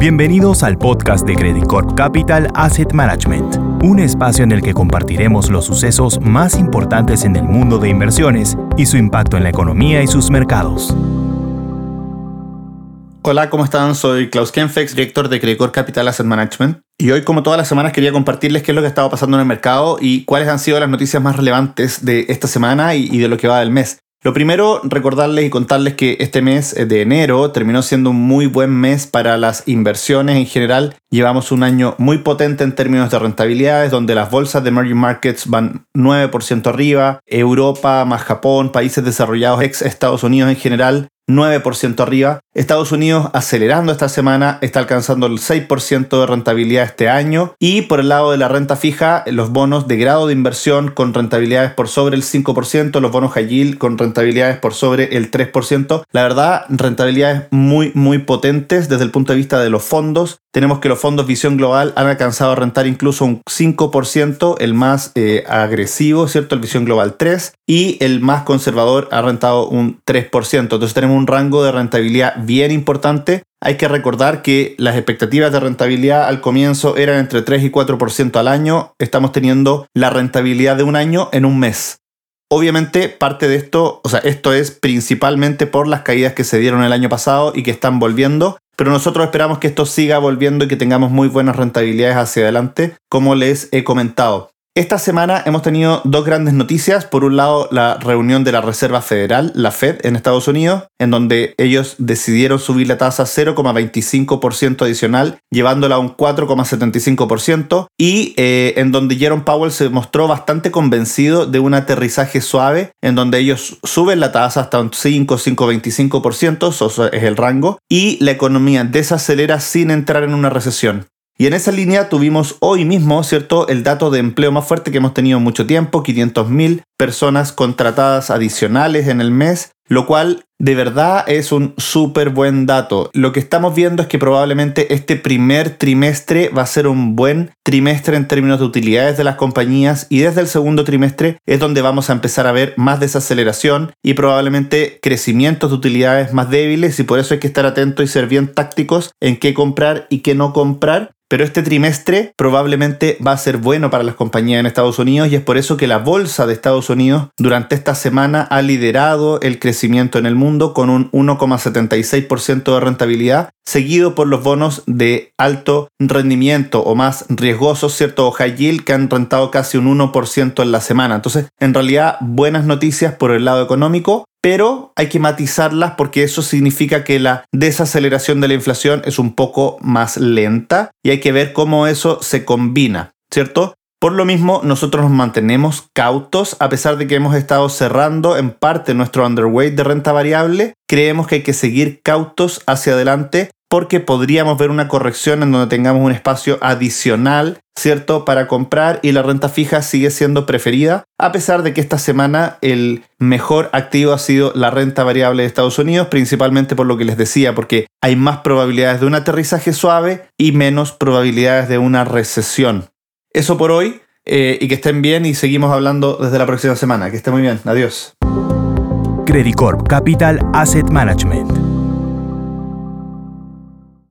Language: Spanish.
Bienvenidos al podcast de Credit Corp Capital Asset Management, un espacio en el que compartiremos los sucesos más importantes en el mundo de inversiones y su impacto en la economía y sus mercados. Hola, ¿cómo están? Soy Klaus Kenfex, director de Credit Corp Capital Asset Management. Y hoy, como todas las semanas, quería compartirles qué es lo que ha estado pasando en el mercado y cuáles han sido las noticias más relevantes de esta semana y, de lo que va del mes. Lo primero, recordarles y contarles que este mes de enero terminó siendo un muy buen mes para las inversiones en general. Llevamos un año muy potente en términos de rentabilidades, donde las bolsas de emerging markets van 9% arriba, Europa más Japón, países desarrollados ex Estados Unidos en general 9% arriba. Estados Unidos acelerando esta semana, está alcanzando el 6% de rentabilidad este año. Y por el lado de la renta fija, los bonos de grado de inversión con rentabilidades por sobre el 5%, los bonos high yield con rentabilidades por sobre el 3%. La verdad, rentabilidades muy, muy potentes desde el punto de vista de los fondos. Tenemos que los fondos Visión Global han alcanzado a rentar incluso un 5%, el más eh, agresivo, ¿cierto? El Visión Global 3, y el más conservador ha rentado un 3%. Entonces tenemos un rango de rentabilidad bien importante. Hay que recordar que las expectativas de rentabilidad al comienzo eran entre 3 y 4% al año. Estamos teniendo la rentabilidad de un año en un mes. Obviamente parte de esto, o sea, esto es principalmente por las caídas que se dieron el año pasado y que están volviendo, pero nosotros esperamos que esto siga volviendo y que tengamos muy buenas rentabilidades hacia adelante, como les he comentado. Esta semana hemos tenido dos grandes noticias. Por un lado, la reunión de la Reserva Federal, la Fed, en Estados Unidos, en donde ellos decidieron subir la tasa 0,25% adicional, llevándola a un 4,75%, y eh, en donde Jerome Powell se mostró bastante convencido de un aterrizaje suave, en donde ellos suben la tasa hasta un 5, 5,25%, eso es el rango, y la economía desacelera sin entrar en una recesión. Y en esa línea tuvimos hoy mismo, ¿cierto?, el dato de empleo más fuerte que hemos tenido en mucho tiempo, 500.000 personas contratadas adicionales en el mes, lo cual de verdad es un súper buen dato. Lo que estamos viendo es que probablemente este primer trimestre va a ser un buen trimestre en términos de utilidades de las compañías y desde el segundo trimestre es donde vamos a empezar a ver más desaceleración y probablemente crecimientos de utilidades más débiles y por eso hay que estar atentos y ser bien tácticos en qué comprar y qué no comprar pero este trimestre probablemente va a ser bueno para las compañías en Estados Unidos y es por eso que la bolsa de Estados Unidos durante esta semana ha liderado el crecimiento en el mundo con un 1,76% de rentabilidad, seguido por los bonos de alto rendimiento o más riesgosos, ¿cierto? O high yield que han rentado casi un 1% en la semana. Entonces, en realidad, buenas noticias por el lado económico, pero hay que matizarlas porque eso significa que la desaceleración de la inflación es un poco más lenta y hay que ver cómo eso se combina, ¿cierto? Por lo mismo, nosotros nos mantenemos cautos a pesar de que hemos estado cerrando en parte nuestro underweight de renta variable. Creemos que hay que seguir cautos hacia adelante porque podríamos ver una corrección en donde tengamos un espacio adicional, ¿cierto?, para comprar y la renta fija sigue siendo preferida, a pesar de que esta semana el mejor activo ha sido la renta variable de Estados Unidos, principalmente por lo que les decía, porque hay más probabilidades de un aterrizaje suave y menos probabilidades de una recesión. Eso por hoy, eh, y que estén bien y seguimos hablando desde la próxima semana. Que estén muy bien. Adiós. Credit Corp Capital Asset Management